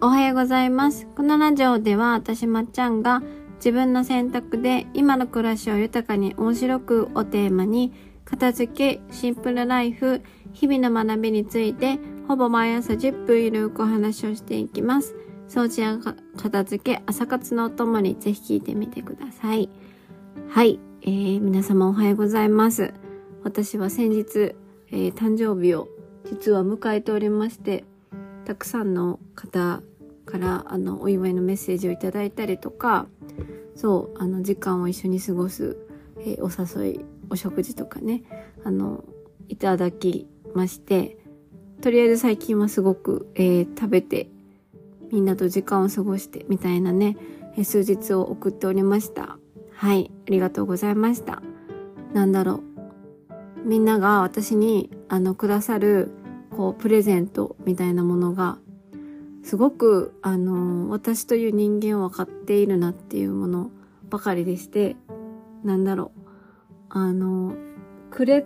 おはようございます。このラジオでは私まっちゃんが自分の選択で今の暮らしを豊かに面白くをテーマに片付け、シンプルライフ、日々の学びについてほぼ毎朝10分ゆるくお話をしていきます。掃除や片付け、朝活のお供にぜひ聞いてみてください。はい、えー、皆様おはようございます。私は先日、えー誕生日を実は迎えておりまして、たくさんの方からあのお祝いのメッセージをいただいたりとかそうあの時間を一緒に過ごす、えーお誘いお食事とかねあのいただきましてとりあえず最近はすごく、えー食べてみんなと時間を過ごしてみたいなね、えー数日を送っておりました。はいありがとうございました。なんだろう。みんなが私にあのくださるこうプレゼントみたいなものがすごくあの私という人間を分かっているなっていうものばかりでしてなんだろう。あのくれ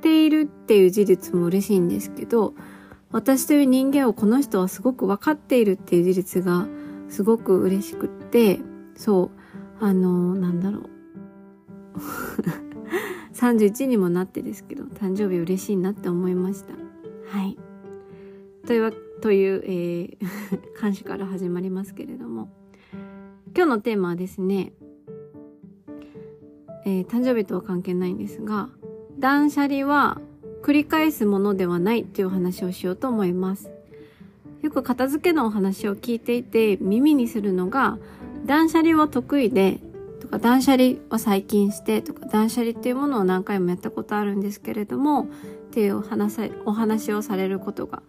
ているっていう事実も嬉しいんですけど私という人間をこの人はすごく分かっているっていう事実がすごく嬉しくってそうあのなんだろう。31にもなってですけど誕生日嬉しいなって思いました。はい。というわという、えー、監視から始まりますけれども。今日のテーマはですね、えー誕生日とは関係ないんですが断捨離は繰り返すものではないっていうお話をしようと思います。よく片付けのお話を聞いていて耳にするのが断捨離は得意でとか断捨離は最近してとか断捨離っていうものを何回もやったことあるんですけれどもっていうお話さお話をされることが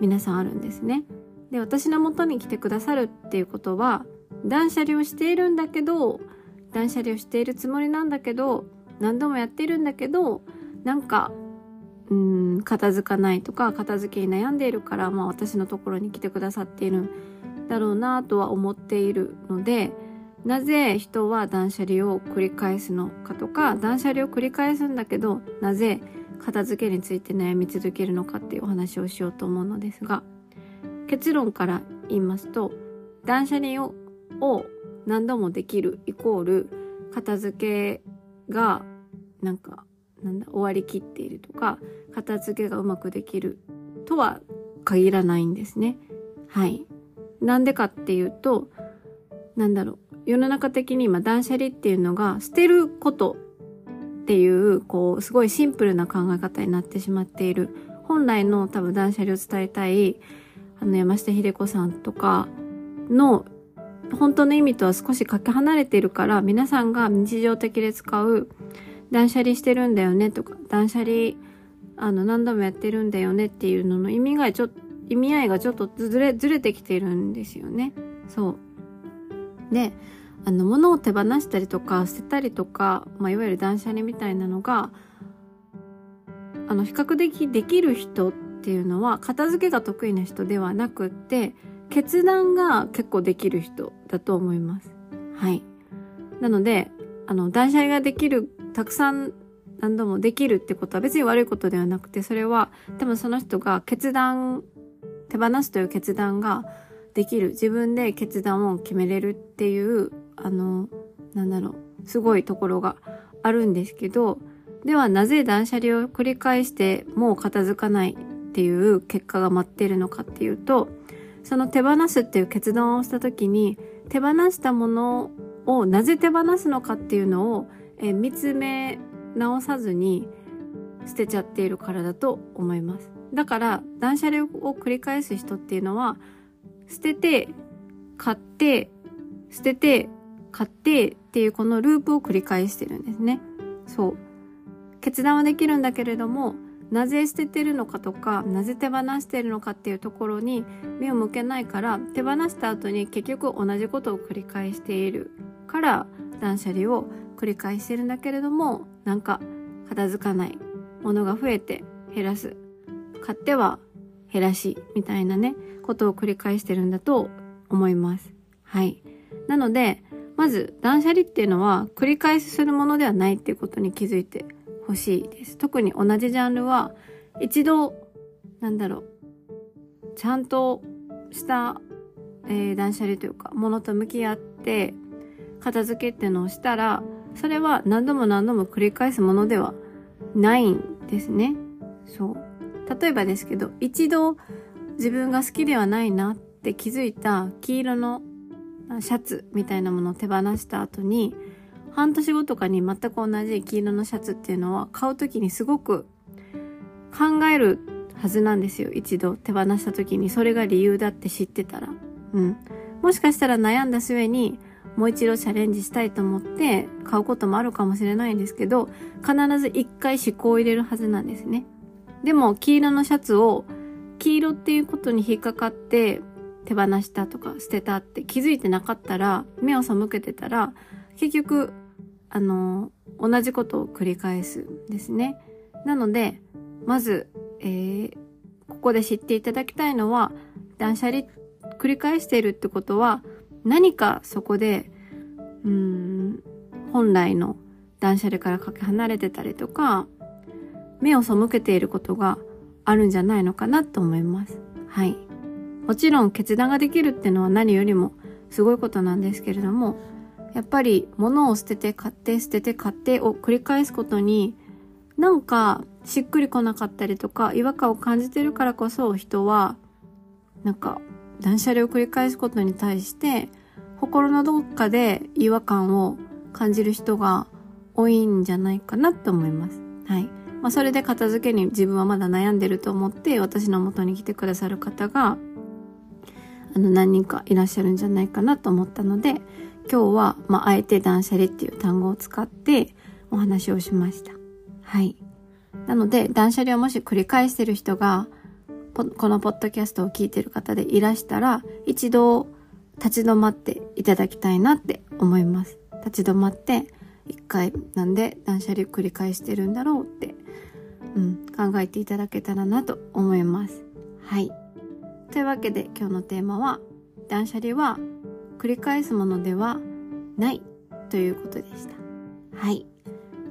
皆さんあるんですね。で私の元に来てくださるっていうことは断捨離をしているんだけど断捨離をしているつもりなんだけど何度もやっているんだけどなんかうん片付かないとか片付けに悩んでいるから、まあ、私のところに来てくださっているんだろうなとは思っているのでなぜ人は断捨離を繰り返すのかとか断捨離を繰り返すんだけどなぜ片付けについて悩み続けるのかっていうお話をしようと思うのですが結論から言いますと断捨離をを何度もできるイコール片付けがなんかなんだ終わりきっているとか片付けがうまくできるとは限らないんですね。はい。なんでかっていうとなんだろう世の中的に今断捨離っていうのが捨てることっていうこうすごいシンプルな考え方になってしまっている本来の多分断捨離を伝えたいあの山下秀子さんとかの本当の意味とは少しかけ離れているから皆さんが日常的で使う断捨離してるんだよねとか断捨離あの何度もやってるんだよねっていうのの意味がちょっと意味合いがちょっとずれずれてきてるんですよね。そうであの物を手放したりとか捨てたりとか、まあ、いわゆる断捨離みたいなのがあの比較的できる人っていうのは片付けが得意な人ではなくって決断が結構できる人だと思います。はい。なので、あの、断捨離ができる、たくさん何度もできるってことは別に悪いことではなくて、それは多分その人が決断、手放すという決断ができる、自分で決断を決めれるっていう、あの、なんだろう、すごいところがあるんですけど、ではなぜ断捨離を繰り返してもう片付かないっていう結果が待ってるのかっていうと、その手放すっていう決断をした時に手放したものをなぜ手放すのかっていうのを、え見つめ直さずに捨てちゃっているからだと思います。だから断捨離を繰り返す人っていうのは捨てて買って捨てて買ってっていうこのループを繰り返してるんですね。そう。決断はできるんだけれどもなぜ捨ててるのかとかなぜ手放してるのかっていうところに目を向けないから手放した後に結局同じことを繰り返しているから断捨離を繰り返してるんだけれどもなんか片付かないものが増えて減らす買っては減らしみたいなねことを繰り返してるんだと思いますはいなのでまず断捨離っていうのは繰り返しするものではないっていうことに気づいてほしいです特に同じジャンルは一度なんだろうちゃんとした、えー、断捨離というか、ものと向き合って、片付けっていうのをしたら、それは何度も何度も繰り返すものではないんですね。そう。例えばですけど、一度自分が好きではないなって気づいた黄色のシャツみたいなものを手放した後に、半年後とかに全く同じ黄色のシャツっていうのは買う時にすごく考えるはずなんですよ。一度手放した時にそれが理由だって知ってたら。うん。もしかしたら悩んだ末にもう一度チャレンジしたいと思って買うこともあるかもしれないんですけど、必ず一回思考を入れるはずなんですね。でも、黄色のシャツを黄色っていうことに引っかかって手放したとか捨てたって気づいてなかったら、目を背けてたら、結局、あの、同じことを繰り返すんですね。なので、まず、えー、ここで知っていただきたいのは、断捨離繰り返しているってことは、何かそこで、うん、本来の断捨離からかけ離れてたりとか、目を背けていることがあるんじゃないのかなと思います。はい。もちろん決断ができるっていうのは何よりもすごいことなんですけれども、やっぱり物を捨てて買って捨てて買ってを繰り返すことになんかしっくりこなかったりとか違和感を感じてるからこそ人はなんか断捨離を繰り返すことに対して心のどっかで違和感を感じる人が多いんじゃないかなと思います。はい。まあ、それで片付けに自分はまだ悩んでると思って私の元に来てくださる方があの何人かいらっしゃるんじゃないかなと思ったので今日は、まあ、あえて断捨離っていう単語を使ってお話をしました。はい。なので断捨離をもし繰り返してる人がこのポッドキャストを聞いてる方でいらしたら、一度立ち止まっていただきたいなって思います。立ち止まって、一回なんで断捨離繰り返してるんだろうって、うん、考えていただけたらなと思います。はい。というわけで今日のテーマは、断捨離は繰り返すものではないということでした。はい。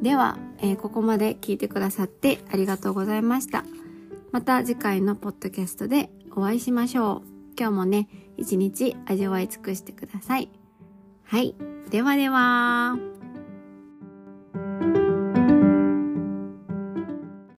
では、えー、ここまで聞いてくださってありがとうございました。また次回のポッドキャストでお会いしましょう。今日もね、一日味わい尽くしてください。はい。ではでは。